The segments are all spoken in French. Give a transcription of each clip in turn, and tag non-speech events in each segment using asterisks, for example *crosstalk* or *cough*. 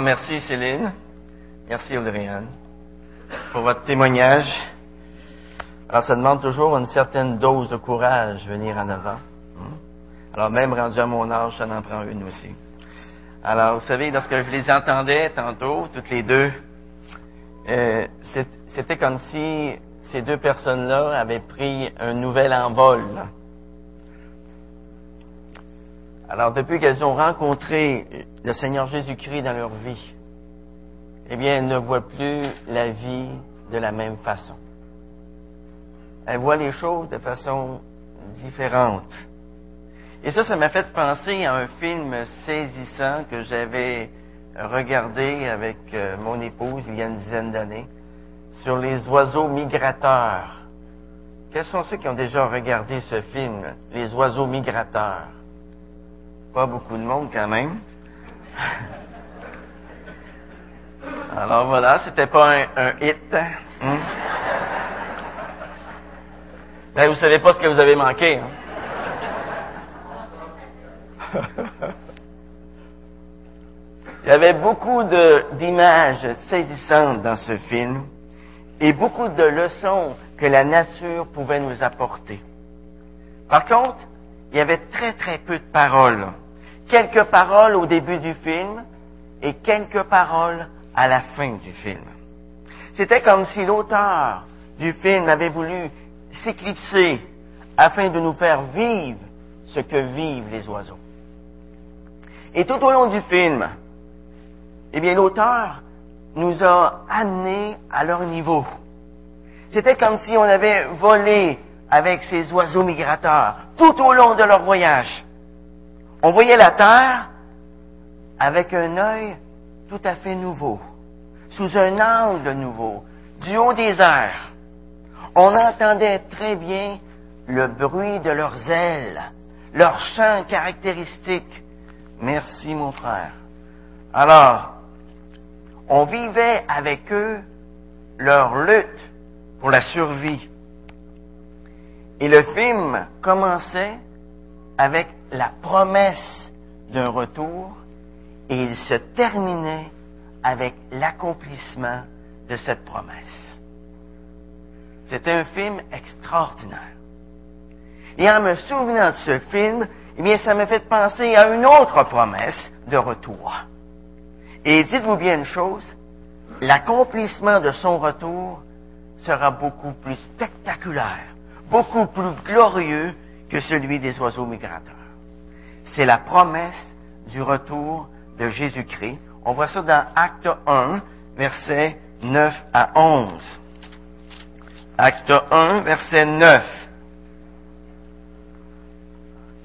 Merci Céline. Merci Audriane pour votre témoignage. Alors, ça demande toujours une certaine dose de courage venir en avant. Hmm? Alors, même rendu à mon âge, ça en prend une aussi. Alors, vous savez, lorsque je les entendais tantôt, toutes les deux, euh, c'était comme si ces deux personnes-là avaient pris un nouvel envol. Alors, depuis qu'elles ont rencontré le Seigneur Jésus-Christ dans leur vie, eh bien, elles ne voient plus la vie de la même façon. Elles voient les choses de façon différente. Et ça, ça m'a fait penser à un film saisissant que j'avais regardé avec euh, mon épouse il y a une dizaine d'années sur les oiseaux migrateurs. Quels sont ceux qui ont déjà regardé ce film, Les oiseaux migrateurs? Pas beaucoup de monde quand même. Alors voilà, c'était pas un, hit. Hein? Ben, vous savez pas ce que vous avez manqué. Hein? *laughs* Il y avait beaucoup d'images saisissantes dans ce film et beaucoup de leçons que la nature pouvait nous apporter. Par contre, il y avait très très peu de paroles. Quelques paroles au début du film et quelques paroles à la fin du film. C'était comme si l'auteur du film avait voulu s'éclipser afin de nous faire vivre ce que vivent les oiseaux. Et tout au long du film, eh bien, l'auteur nous a amenés à leur niveau. C'était comme si on avait volé avec ces oiseaux migrateurs tout au long de leur voyage. On voyait la terre avec un œil tout à fait nouveau, sous un angle nouveau, du haut des airs. On entendait très bien le bruit de leurs ailes, leurs chants caractéristiques. Merci mon frère. Alors, on vivait avec eux leur lutte pour la survie. Et le film commençait avec la promesse d'un retour et il se terminait avec l'accomplissement de cette promesse. C'était un film extraordinaire. Et en me souvenant de ce film, eh bien, ça m'a fait penser à une autre promesse de retour. Et dites-vous bien une chose, l'accomplissement de son retour sera beaucoup plus spectaculaire, beaucoup plus glorieux que celui des oiseaux migrateurs. C'est la promesse du retour de Jésus-Christ. On voit ça dans Acte 1, versets 9 à 11. Acte 1, verset 9.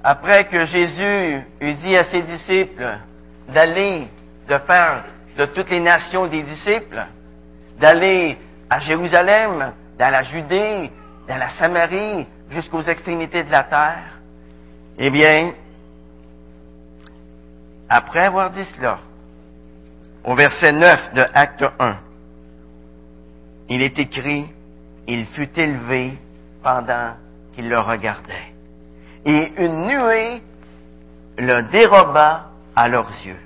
Après que Jésus eut dit à ses disciples d'aller, de faire de toutes les nations des disciples, d'aller à Jérusalem, dans la Judée, dans la Samarie, jusqu'aux extrémités de la terre, eh bien, après avoir dit cela, au verset 9 de Acte 1, il est écrit, il fut élevé pendant qu'il le regardait. Et une nuée le déroba à leurs yeux.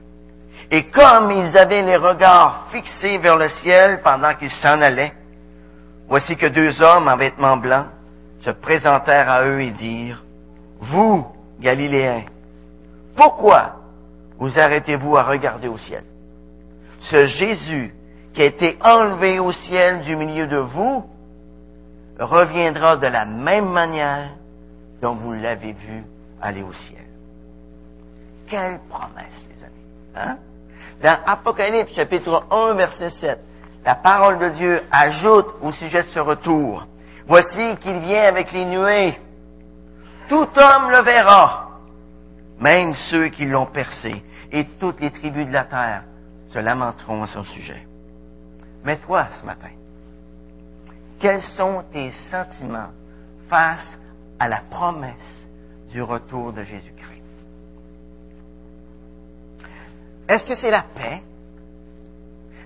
Et comme ils avaient les regards fixés vers le ciel pendant qu'ils s'en allaient, voici que deux hommes en vêtements blancs se présentèrent à eux et dirent, Vous, Galiléens, pourquoi vous arrêtez-vous à regarder au ciel? Ce Jésus qui a été enlevé au ciel du milieu de vous reviendra de la même manière dont vous l'avez vu aller au ciel. Quelle promesse, les amis. Hein? Dans Apocalypse chapitre 1, verset 7, la parole de Dieu ajoute au sujet de ce retour, Voici qu'il vient avec les nuées. Tout homme le verra, même ceux qui l'ont percé, et toutes les tribus de la terre se lamenteront à son sujet. Mais toi, ce matin, quels sont tes sentiments face à la promesse du retour de Jésus-Christ? Est-ce que c'est la paix?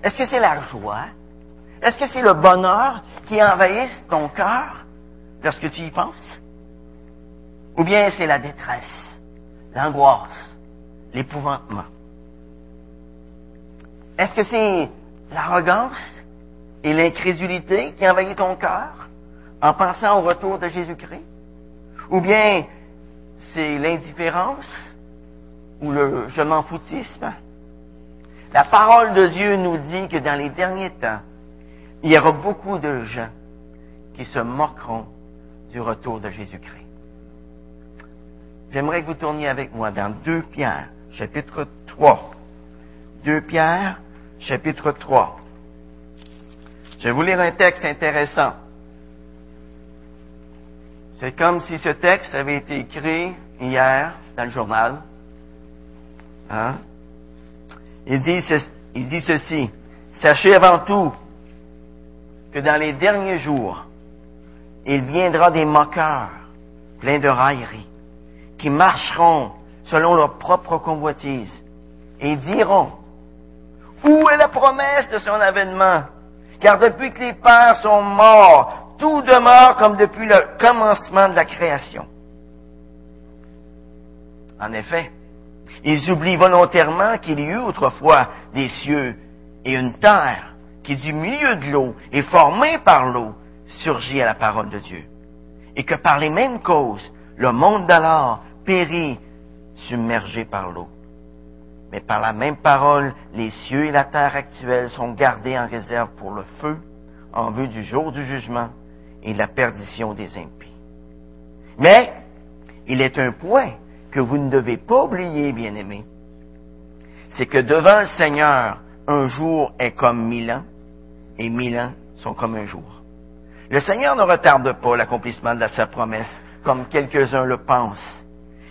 Est-ce que c'est la joie? Est-ce que c'est le bonheur qui envahit ton cœur lorsque tu y penses? Ou bien c'est la détresse, l'angoisse, l'épouvantement? Est-ce que c'est l'arrogance et l'incrédulité qui envahit ton cœur en pensant au retour de Jésus-Christ? Ou bien c'est l'indifférence ou le je m'en foutisme? La parole de Dieu nous dit que dans les derniers temps, il y aura beaucoup de gens qui se moqueront du retour de Jésus-Christ. J'aimerais que vous tourniez avec moi dans 2 Pierre, chapitre 3. 2 Pierre, chapitre 3. Je vais vous lire un texte intéressant. C'est comme si ce texte avait été écrit hier dans le journal. Hein? Il, dit il dit ceci. Sachez avant tout que dans les derniers jours, il viendra des moqueurs pleins de railleries, qui marcheront selon leur propre convoitise et diront, où est la promesse de son avènement? Car depuis que les pères sont morts, tout demeure comme depuis le commencement de la création. En effet, ils oublient volontairement qu'il y eut autrefois des cieux et une terre qui du milieu de l'eau et formée par l'eau surgit à la parole de Dieu. Et que par les mêmes causes, le monde d'alors périt submergé par l'eau. Mais par la même parole, les cieux et la terre actuelle sont gardés en réserve pour le feu, en vue du jour du jugement et de la perdition des impies. Mais, il est un point que vous ne devez pas oublier, bien-aimés. C'est que devant le Seigneur, un jour est comme mille ans, et mille ans sont comme un jour. Le Seigneur ne retarde pas l'accomplissement de sa promesse, comme quelques-uns le pensent.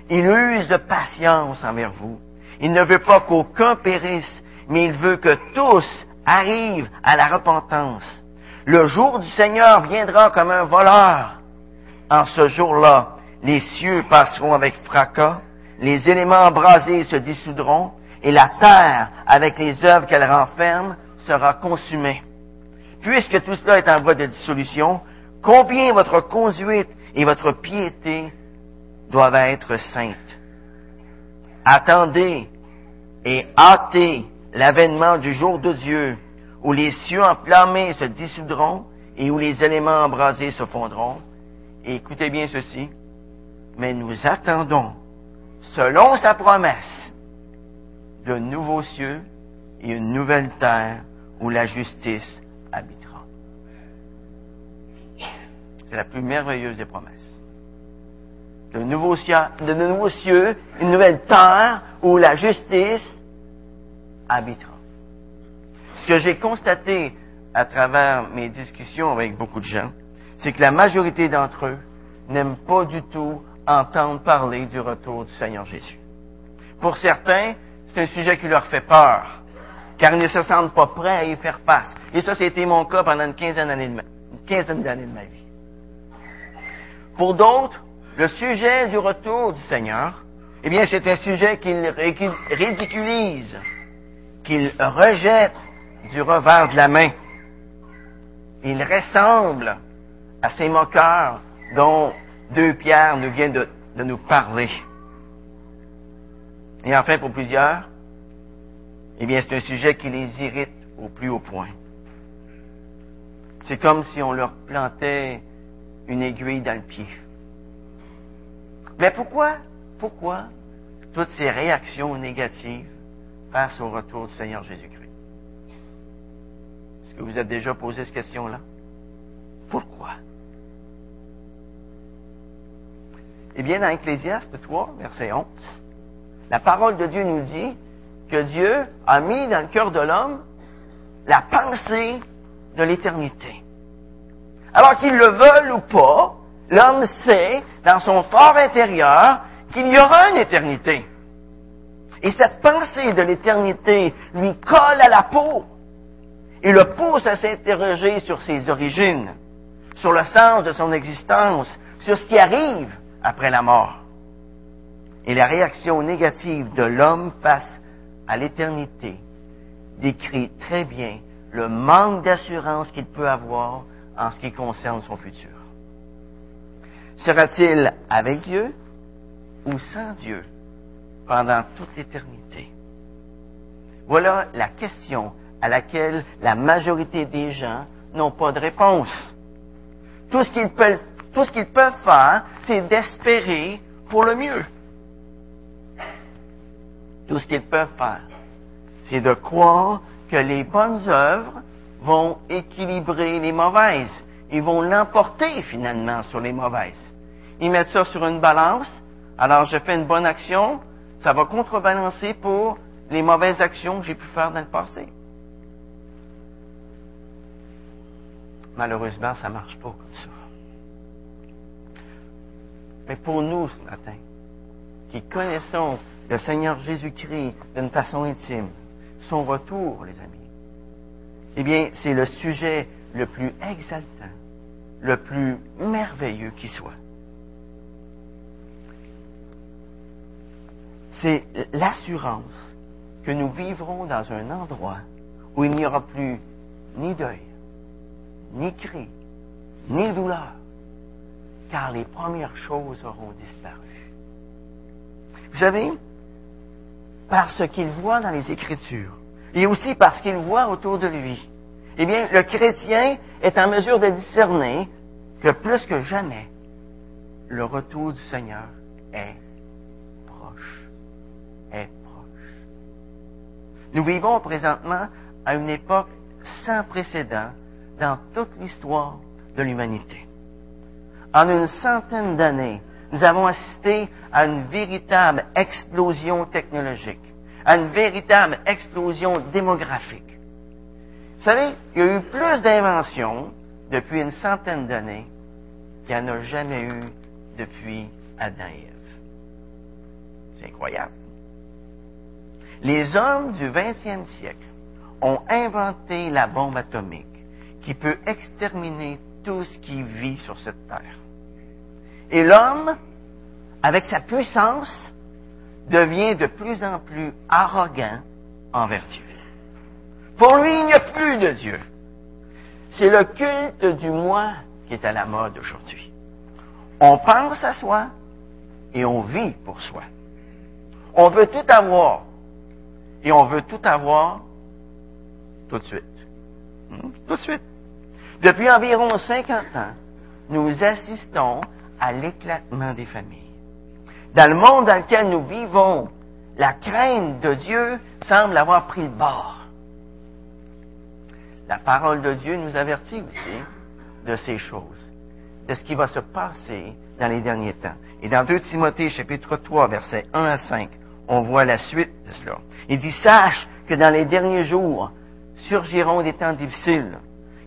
Il use de patience envers vous. Il ne veut pas qu'aucun périsse, mais il veut que tous arrivent à la repentance. Le jour du Seigneur viendra comme un voleur. En ce jour-là, les cieux passeront avec fracas, les éléments embrasés se dissoudront, et la terre, avec les œuvres qu'elle renferme, sera consumée. Puisque tout cela est en voie de dissolution, combien votre conduite et votre piété doivent être saintes? Attendez et hâtez l'avènement du jour de Dieu, où les cieux enflammés se dissoudront et où les éléments embrasés se fondront. Écoutez bien ceci, mais nous attendons, selon sa promesse, de nouveaux cieux et une nouvelle terre où la justice habitera. La plus merveilleuse des promesses. De nouveaux, cieux, une nouvelle terre où la justice habitera. Ce que j'ai constaté à travers mes discussions avec beaucoup de gens, c'est que la majorité d'entre eux n'aiment pas du tout entendre parler du retour du Seigneur Jésus. Pour certains, c'est un sujet qui leur fait peur car ils ne se sentent pas prêts à y faire face. Et ça, c'était mon cas pendant une quinzaine d'années de ma vie. Pour d'autres, le sujet du retour du Seigneur, eh bien, c'est un sujet qu'ils ridiculisent, qu'ils rejettent du revers de la main. Il ressemble à ces moqueurs dont deux pierres nous viennent de, de nous parler. Et enfin, pour plusieurs, eh bien, c'est un sujet qui les irrite au plus haut point. C'est comme si on leur plantait une aiguille dans le pied. Mais pourquoi, pourquoi toutes ces réactions négatives face au retour du Seigneur Jésus-Christ? Est-ce que vous êtes déjà posé cette question-là? Pourquoi? Eh bien, dans Ecclésiaste 3, verset 11, la parole de Dieu nous dit que Dieu a mis dans le cœur de l'homme la pensée de l'éternité. Alors qu'il le veuille ou pas, l'homme sait dans son fort intérieur qu'il y aura une éternité. Et cette pensée de l'éternité lui colle à la peau et le pousse à s'interroger sur ses origines, sur le sens de son existence, sur ce qui arrive après la mort. Et la réaction négative de l'homme face à l'éternité décrit très bien le manque d'assurance qu'il peut avoir en ce qui concerne son futur. Sera-t-il avec Dieu ou sans Dieu pendant toute l'éternité? Voilà la question à laquelle la majorité des gens n'ont pas de réponse. Tout ce qu'ils peuvent, tout ce qu'ils peuvent faire, c'est d'espérer pour le mieux. Tout ce qu'ils peuvent faire, c'est de croire que les bonnes œuvres vont équilibrer les mauvaises. Ils vont l'emporter finalement sur les mauvaises. Ils mettent ça sur une balance. Alors je fais une bonne action, ça va contrebalancer pour les mauvaises actions que j'ai pu faire dans le passé. Malheureusement, ça ne marche pas comme ça. Mais pour nous ce matin, qui connaissons le Seigneur Jésus-Christ d'une façon intime, son retour, les amis, eh bien, c'est le sujet le plus exaltant, le plus merveilleux qui soit. C'est l'assurance que nous vivrons dans un endroit où il n'y aura plus ni deuil, ni cri, ni douleur, car les premières choses auront disparu. Vous savez, parce qu'il voit dans les Écritures, et aussi parce qu'il voit autour de lui, eh bien, le chrétien est en mesure de discerner que plus que jamais, le retour du Seigneur est proche. Est proche. Nous vivons présentement à une époque sans précédent dans toute l'histoire de l'humanité. En une centaine d'années, nous avons assisté à une véritable explosion technologique, à une véritable explosion démographique. Vous savez, il y a eu plus d'inventions depuis une centaine d'années qu'il n'y en a jamais eu depuis Adam et Ève. C'est incroyable. Les hommes du 20e siècle ont inventé la bombe atomique qui peut exterminer tout ce qui vit sur cette terre. Et l'homme, avec sa puissance, devient de plus en plus arrogant envers Dieu. Pour lui, il n'y a plus de Dieu. C'est le culte du moi qui est à la mode aujourd'hui. On pense à soi et on vit pour soi. On veut tout avoir et on veut tout avoir tout de suite. Hmm? Tout de suite. Depuis environ 50 ans, nous assistons à l'éclatement des familles. Dans le monde dans lequel nous vivons, la crainte de Dieu semble avoir pris le bord. La parole de Dieu nous avertit aussi de ces choses, de ce qui va se passer dans les derniers temps. Et dans 2 Timothée chapitre 3 versets 1 à 5, on voit la suite de cela. Il dit, sache que dans les derniers jours surgiront des temps difficiles,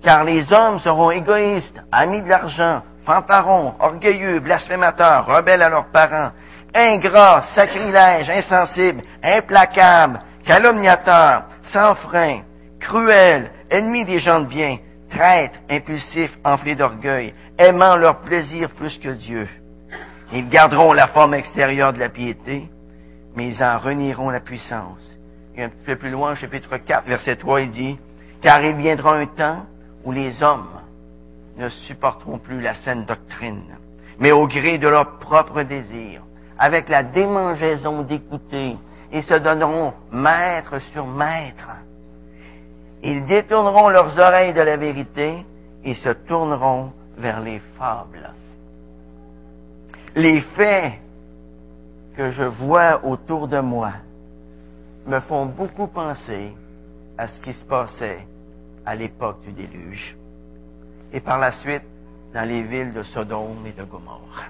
car les hommes seront égoïstes, amis de l'argent, fanfarons, orgueilleux, blasphémateurs, rebelles à leurs parents, ingrats, sacrilèges, insensibles, implacables, calomniateurs, sans frein, cruels, ennemis des gens de bien, traîtres, impulsifs, enflés d'orgueil, aimant leur plaisir plus que Dieu. Ils garderont la forme extérieure de la piété, mais ils en renieront la puissance. Et un petit peu plus loin, chapitre 4, verset 3, il dit, Car il viendra un temps où les hommes ne supporteront plus la saine doctrine, mais au gré de leurs propres désirs, avec la démangeaison d'écouter, ils se donneront maître sur maître. Ils détourneront leurs oreilles de la vérité et se tourneront vers les fables. Les faits que je vois autour de moi me font beaucoup penser à ce qui se passait à l'époque du déluge et par la suite dans les villes de Sodome et de Gomorre.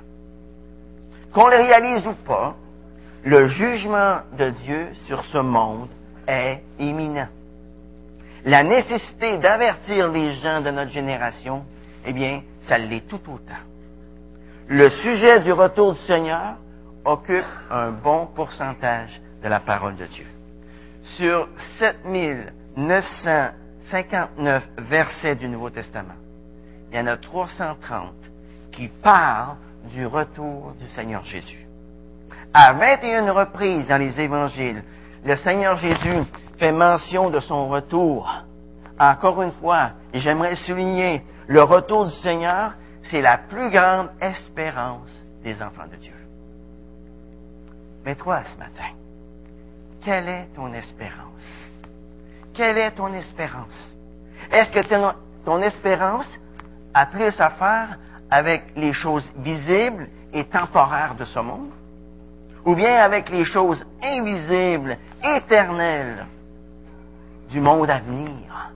Qu'on le réalise ou pas, le jugement de Dieu sur ce monde est imminent. La nécessité d'avertir les gens de notre génération, eh bien, ça l'est tout autant. Le sujet du retour du Seigneur occupe un bon pourcentage de la parole de Dieu. Sur 7959 versets du Nouveau Testament, il y en a 330 qui parlent du retour du Seigneur Jésus. À 21 reprises dans les évangiles, le Seigneur Jésus fait mention de son retour. Encore une fois, et j'aimerais souligner, le retour du Seigneur, c'est la plus grande espérance des enfants de Dieu. Mais toi, ce matin, quelle est ton espérance? quelle est ton espérance? Est-ce que ton espérance a plus à faire avec les choses visibles et temporaires de ce monde? Ou bien avec les choses invisibles, éternelles du monde à venir?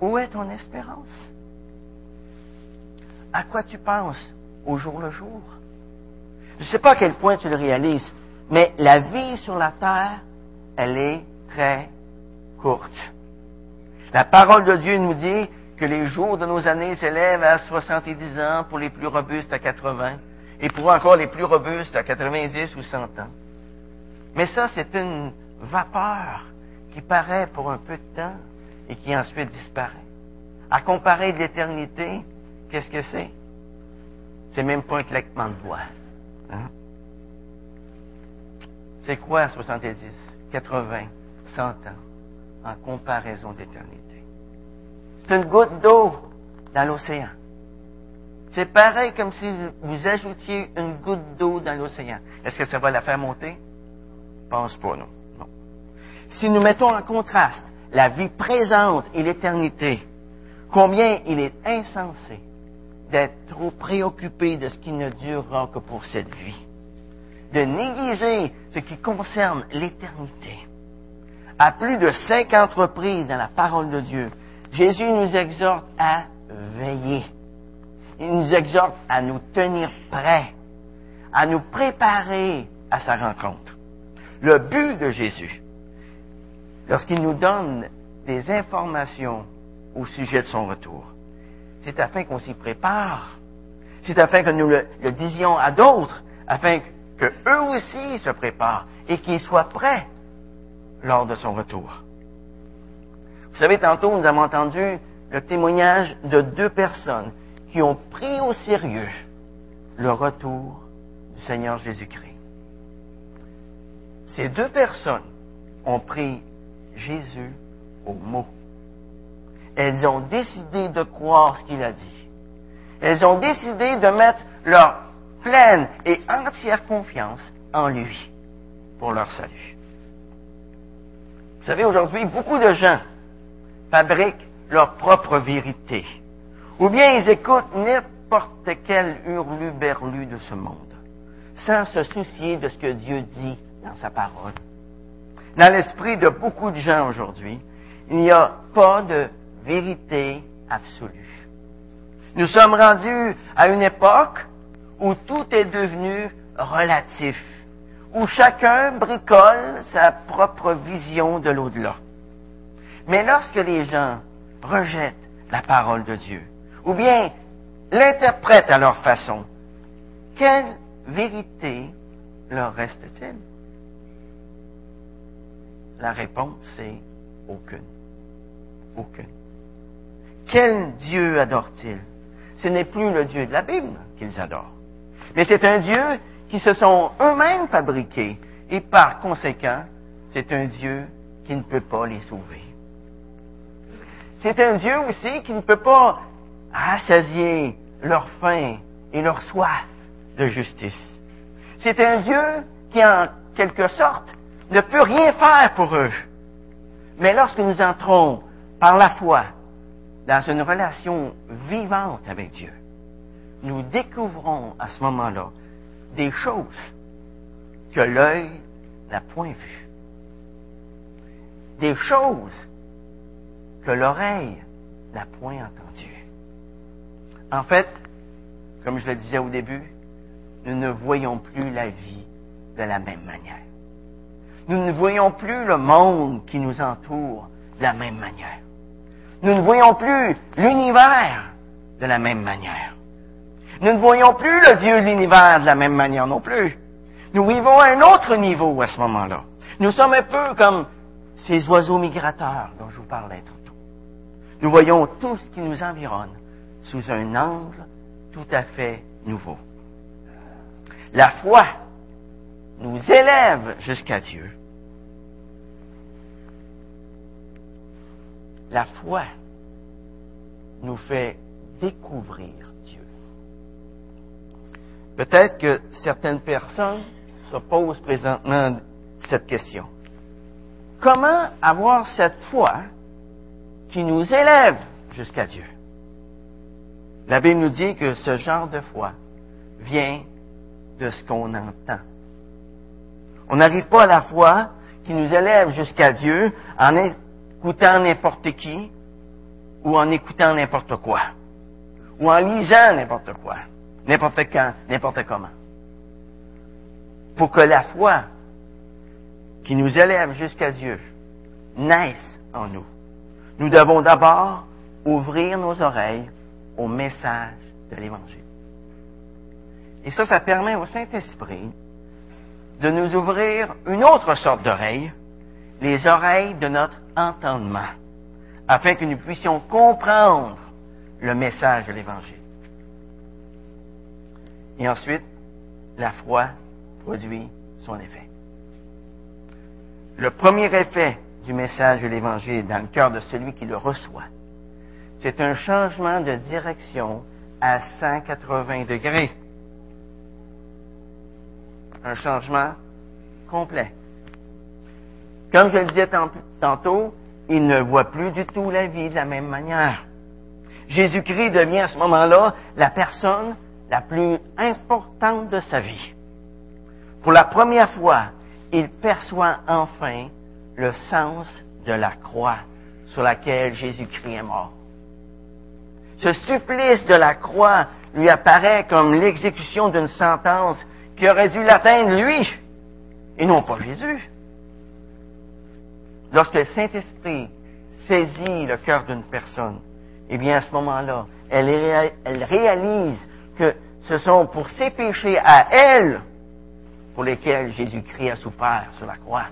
Où est ton espérance? À quoi tu penses au jour le jour? Je ne sais pas à quel point tu le réalises, mais la vie sur la terre, elle est très courte. La parole de Dieu nous dit que les jours de nos années s'élèvent à 70 ans pour les plus robustes à 80 et pour encore les plus robustes à 90 ou 100 ans. Mais ça, c'est une vapeur qui paraît pour un peu de temps et qui ensuite disparaît. À comparer de l'éternité, qu'est-ce que c'est? C'est même pas un claquement de doigts. Hein? C'est quoi 70, 80, 100 ans en comparaison d'éternité? Une goutte d'eau dans l'océan. C'est pareil comme si vous ajoutiez une goutte d'eau dans l'océan. Est-ce que ça va la faire monter? Pense pas, non. non. Si nous mettons en contraste la vie présente et l'éternité, combien il est insensé d'être trop préoccupé de ce qui ne durera que pour cette vie, de négliger ce qui concerne l'éternité. À plus de cinq reprises dans la parole de Dieu, Jésus nous exhorte à veiller. Il nous exhorte à nous tenir prêts, à nous préparer à sa rencontre. Le but de Jésus, lorsqu'il nous donne des informations au sujet de son retour, c'est afin qu'on s'y prépare. C'est afin que nous le, disions à d'autres, afin que eux aussi se préparent et qu'ils soient prêts lors de son retour. Vous savez, tantôt, nous avons entendu le témoignage de deux personnes qui ont pris au sérieux le retour du Seigneur Jésus-Christ. Ces deux personnes ont pris Jésus au mot. Elles ont décidé de croire ce qu'il a dit. Elles ont décidé de mettre leur pleine et entière confiance en lui pour leur salut. Vous savez, aujourd'hui, beaucoup de gens fabriquent leur propre vérité. Ou bien ils écoutent n'importe quel hurlu-berlu de ce monde, sans se soucier de ce que Dieu dit dans sa parole. Dans l'esprit de beaucoup de gens aujourd'hui, il n'y a pas de vérité absolue. Nous sommes rendus à une époque où tout est devenu relatif, où chacun bricole sa propre vision de l'au-delà. Mais lorsque les gens rejettent la parole de Dieu, ou bien l'interprètent à leur façon, quelle vérité leur reste-t-il? La réponse est aucune. Aucune. Quel Dieu adorent-ils? Ce n'est plus le Dieu de la Bible qu'ils adorent, mais c'est un Dieu qui se sont eux-mêmes fabriqués et par conséquent, c'est un Dieu qui ne peut pas les sauver. C'est un Dieu aussi qui ne peut pas rassasier leur faim et leur soif de justice. C'est un Dieu qui, en quelque sorte, ne peut rien faire pour eux. Mais lorsque nous entrons par la foi dans une relation vivante avec Dieu, nous découvrons à ce moment-là des choses que l'œil n'a point vues. Des choses que l'oreille n'a point entendu. En fait, comme je le disais au début, nous ne voyons plus la vie de la même manière. Nous ne voyons plus le monde qui nous entoure de la même manière. Nous ne voyons plus l'univers de la même manière. Nous ne voyons plus le Dieu de l'univers de la même manière non plus. Nous vivons à un autre niveau à ce moment-là. Nous sommes un peu comme ces oiseaux migrateurs dont je vous parlais nous voyons tout ce qui nous environne sous un angle tout à fait nouveau. La foi nous élève jusqu'à Dieu. La foi nous fait découvrir Dieu. Peut-être que certaines personnes se posent présentement cette question. comment avoir cette foi qui nous élève jusqu'à Dieu? La Bible nous dit que ce genre de foi vient de ce qu'on entend. On n'arrive pas à la foi qui nous élève jusqu'à Dieu en écoutant n'importe qui ou en écoutant n'importe quoi ou en lisant n'importe quoi, n'importe quand, n'importe comment. Pour que la foi qui nous élève jusqu'à Dieu naisse en nous, nous devons d'abord ouvrir nos oreilles au message de l'Évangile. Et ça, ça permet au Saint-Esprit de nous ouvrir une autre sorte d'oreille, les oreilles de notre entendement, afin que nous puissions comprendre le message de l'Évangile. Et ensuite, la foi produit son effet. Le premier effet du message de l'Évangile dans le cœur de celui qui le reçoit, c'est un changement de direction à 180 degrés. Un changement complet. Comme je le disais tantôt, il ne voit plus du tout la vie de la même manière. Jésus-Christ devient à ce moment-là la personne la plus importante de sa vie. Pour la première fois, il perçoit enfin le sens de la croix sur laquelle Jésus-Christ est mort. Ce supplice de la croix lui apparaît comme l'exécution d'une sentence qui aurait dû l'atteindre lui, et non pas Jésus. Lorsque le Saint-Esprit saisit le cœur d'une personne, eh bien, à ce moment-là, elle, réalise que ce sont pour ses péchés à elle pour lesquels Jésus-Christ a souffert sur la croix.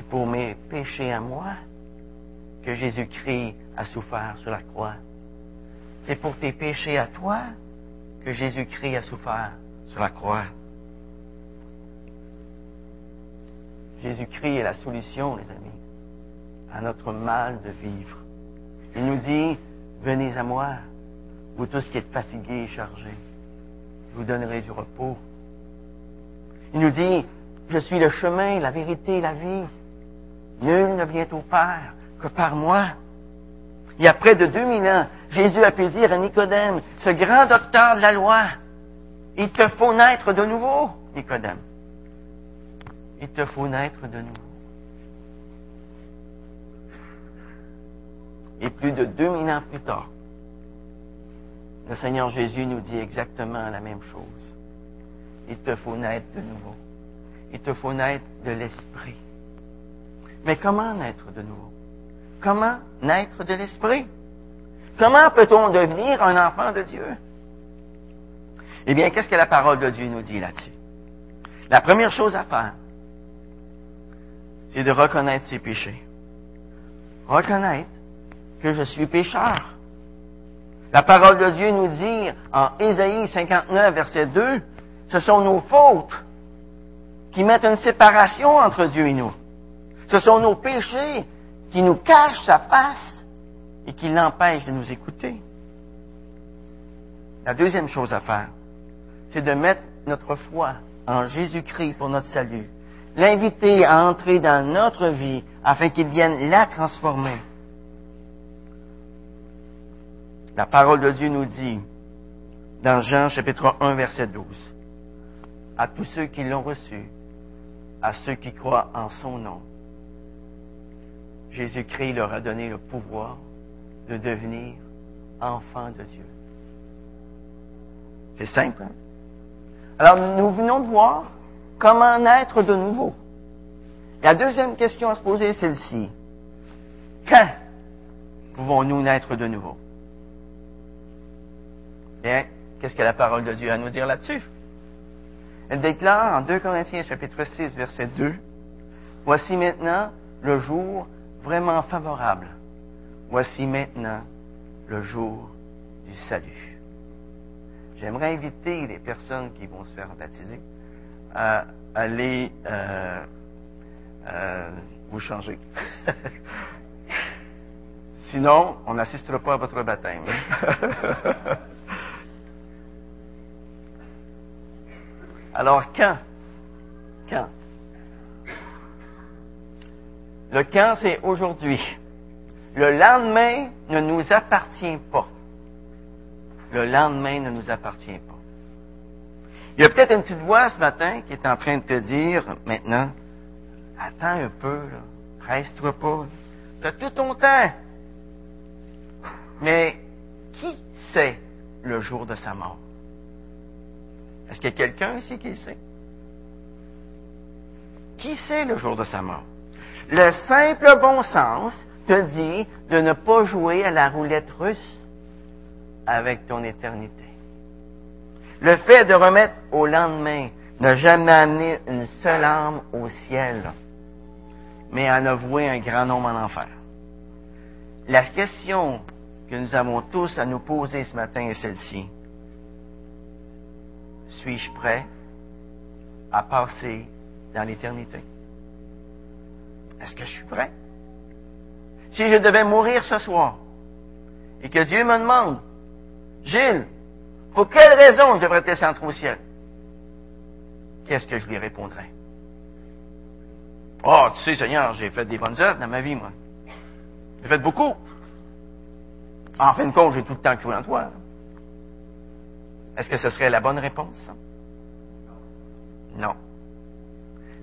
C'est pour mes péchés à moi que Jésus-Christ a souffert sur la croix. C'est pour tes péchés à toi que Jésus-Christ a souffert sur la croix. Jésus-Christ est la solution, les amis à notre mal de vivre. Il nous dit, venez à moi, vous tous qui êtes fatigués et chargés, je vous donnerai du repos. Il nous dit, je suis le chemin, la vérité la vie. Nul ne vient au Père que par moi. Il y a près de 2000 ans, Jésus a pu dire à Nicodème, ce grand docteur de la loi, il te faut naître de nouveau, Nicodème. Il te faut naître de nouveau. Et plus de 2000 ans plus tard, le Seigneur Jésus nous dit exactement la même chose. Il te faut naître de nouveau. Il te faut naître de l'Esprit. Mais comment naître de nouveau? Comment naître de l'Esprit? Comment peut-on devenir un enfant de Dieu? Eh bien, qu'est-ce que la parole de Dieu nous dit là-dessus? La première chose à faire, c'est de reconnaître ses péchés. Reconnaître que je suis pécheur. La parole de Dieu nous dit en Ésaïe 59, verset 2, ce sont nos fautes qui mettent une séparation entre Dieu et nous. Ce sont nos péchés qui nous cachent sa face et qui l'empêchent de nous écouter. La deuxième chose à faire, c'est de mettre notre foi en Jésus-Christ pour notre salut, l'inviter à entrer dans notre vie afin qu'il vienne la transformer La parole de Dieu nous dit, dans Jean chapitre 1, verset 12, à tous ceux qui l'ont reçu, à ceux qui croient en son nom, Jésus-Christ leur a donné le pouvoir de devenir enfants de Dieu. C'est simple. Hein? Alors, nous venons de voir comment naître de nouveau. La deuxième question à se poser est celle-ci. Quand pouvons-nous naître de nouveau? Bien, qu'est-ce que la parole de Dieu a à nous dire là-dessus? Elle déclare en 2 Corinthiens chapitre 6 verset 2, Voici maintenant le jour vraiment favorable. Voici maintenant le jour du salut. J'aimerais inviter les personnes qui vont se faire baptiser à aller euh, euh, vous changer. *laughs* Sinon, on n'assistera pas à votre baptême. *laughs* Alors quand, quand? Le quand, c'est aujourd'hui. Le lendemain ne nous appartient pas. Le lendemain ne nous appartient pas. Il y a peut-être une petite voix ce matin qui est en train de te dire maintenant, attends un peu, reste-toi pas. Tu as tout ton temps. Mais qui sait le jour de sa mort? Est-ce qu'il y a quelqu'un ici qui sait? Qui sait le jour de sa mort? Le simple bon sens te dit de ne pas jouer à la roulette russe avec ton éternité. Le fait de remettre au lendemain n'a jamais amené une seule âme au ciel, mais en a voué un grand nombre en enfer. La question que nous avons tous à nous poser ce matin est celle-ci. Suis-je prêt à passer dans l'éternité? Est-ce que je suis prêt? Si je devais mourir ce soir et que Dieu me demande, Gilles, pour quelle raison je devrais descendre au ciel? Qu'est-ce que je lui répondrais? Oh, tu sais, Seigneur, j'ai fait des bonnes œuvres dans ma vie, moi. J'ai fait beaucoup. En fin de compte, j'ai tout le temps cru en toi. Est-ce que ce serait la bonne réponse? Non.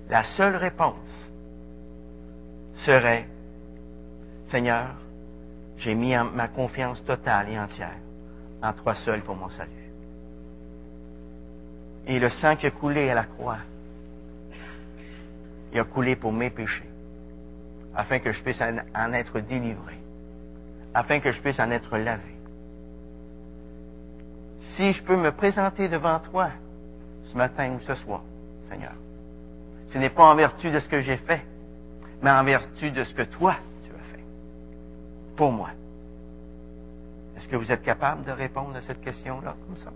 La seule réponse serait, Seigneur, j'ai mis ma confiance totale et entière en toi seul pour mon salut. Et le sang qui a coulé à la croix, il a coulé pour mes péchés, afin que je puisse en être délivré, afin que je puisse en être lavé. Si je peux me présenter devant toi ce matin ou ce soir, Seigneur, ce n'est pas en vertu de ce que j'ai fait, mais en vertu de ce que toi, tu as fait pour moi. Est-ce que vous êtes capable de répondre à cette question-là comme ça?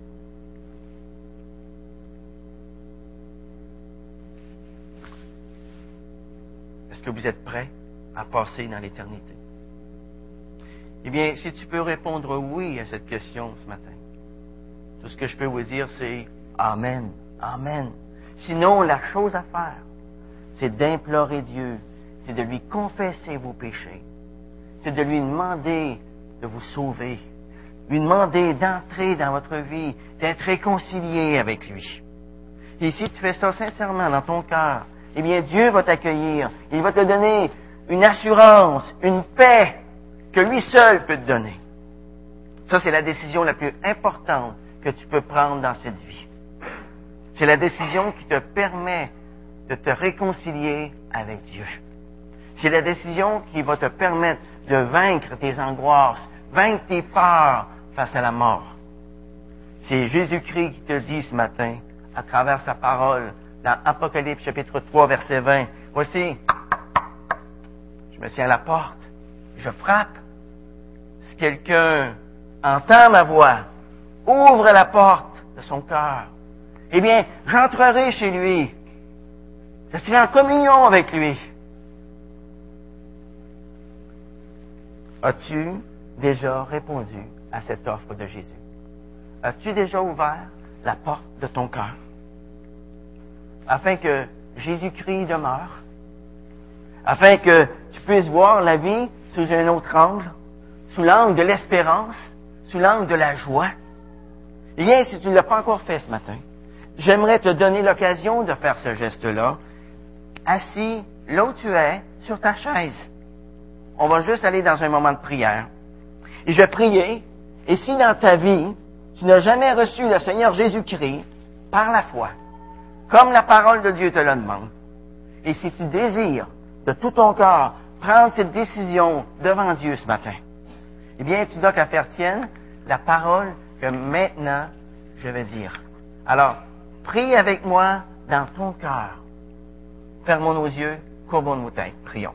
Est-ce que vous êtes prêt à passer dans l'éternité? Eh bien, si tu peux répondre oui à cette question ce matin, tout ce que je peux vous dire, c'est Amen, Amen. Sinon, la chose à faire, c'est d'implorer Dieu, c'est de lui confesser vos péchés, c'est de lui demander de vous sauver, lui demander d'entrer dans votre vie, d'être réconcilié avec lui. Et si tu fais ça sincèrement dans ton cœur, eh bien Dieu va t'accueillir, il va te donner une assurance, une paix que lui seul peut te donner. Ça, c'est la décision la plus importante que tu peux prendre dans cette vie. C'est la décision qui te permet de te réconcilier avec Dieu. C'est la décision qui va te permettre de vaincre tes angoisses, vaincre tes peurs face à la mort. C'est Jésus-Christ qui te dit ce matin, à travers sa parole, dans Apocalypse chapitre 3, verset 20, Voici, je me tiens à la porte, je frappe. Si quelqu'un entend ma voix, ouvre la porte de son cœur, eh bien, j'entrerai chez lui. Je serai en communion avec lui. As-tu déjà répondu à cette offre de Jésus? As-tu déjà ouvert la porte de ton cœur? Afin que Jésus-Christ demeure, afin que tu puisses voir la vie sous un autre angle, sous l'angle de l'espérance, sous l'angle de la joie? Eh bien, si tu ne l'as pas encore fait ce matin, j'aimerais te donner l'occasion de faire ce geste-là, assis là où tu es, sur ta chaise. On va juste aller dans un moment de prière. Et je vais prier, et si dans ta vie, tu n'as jamais reçu le Seigneur Jésus-Christ par la foi, comme la parole de Dieu te le demande, et si tu désires de tout ton corps prendre cette décision devant Dieu ce matin, eh bien, tu dois qu'à faire tienne la parole que maintenant je vais dire. Alors, prie avec moi dans ton cœur. Fermons nos yeux, courbons nos têtes, prions.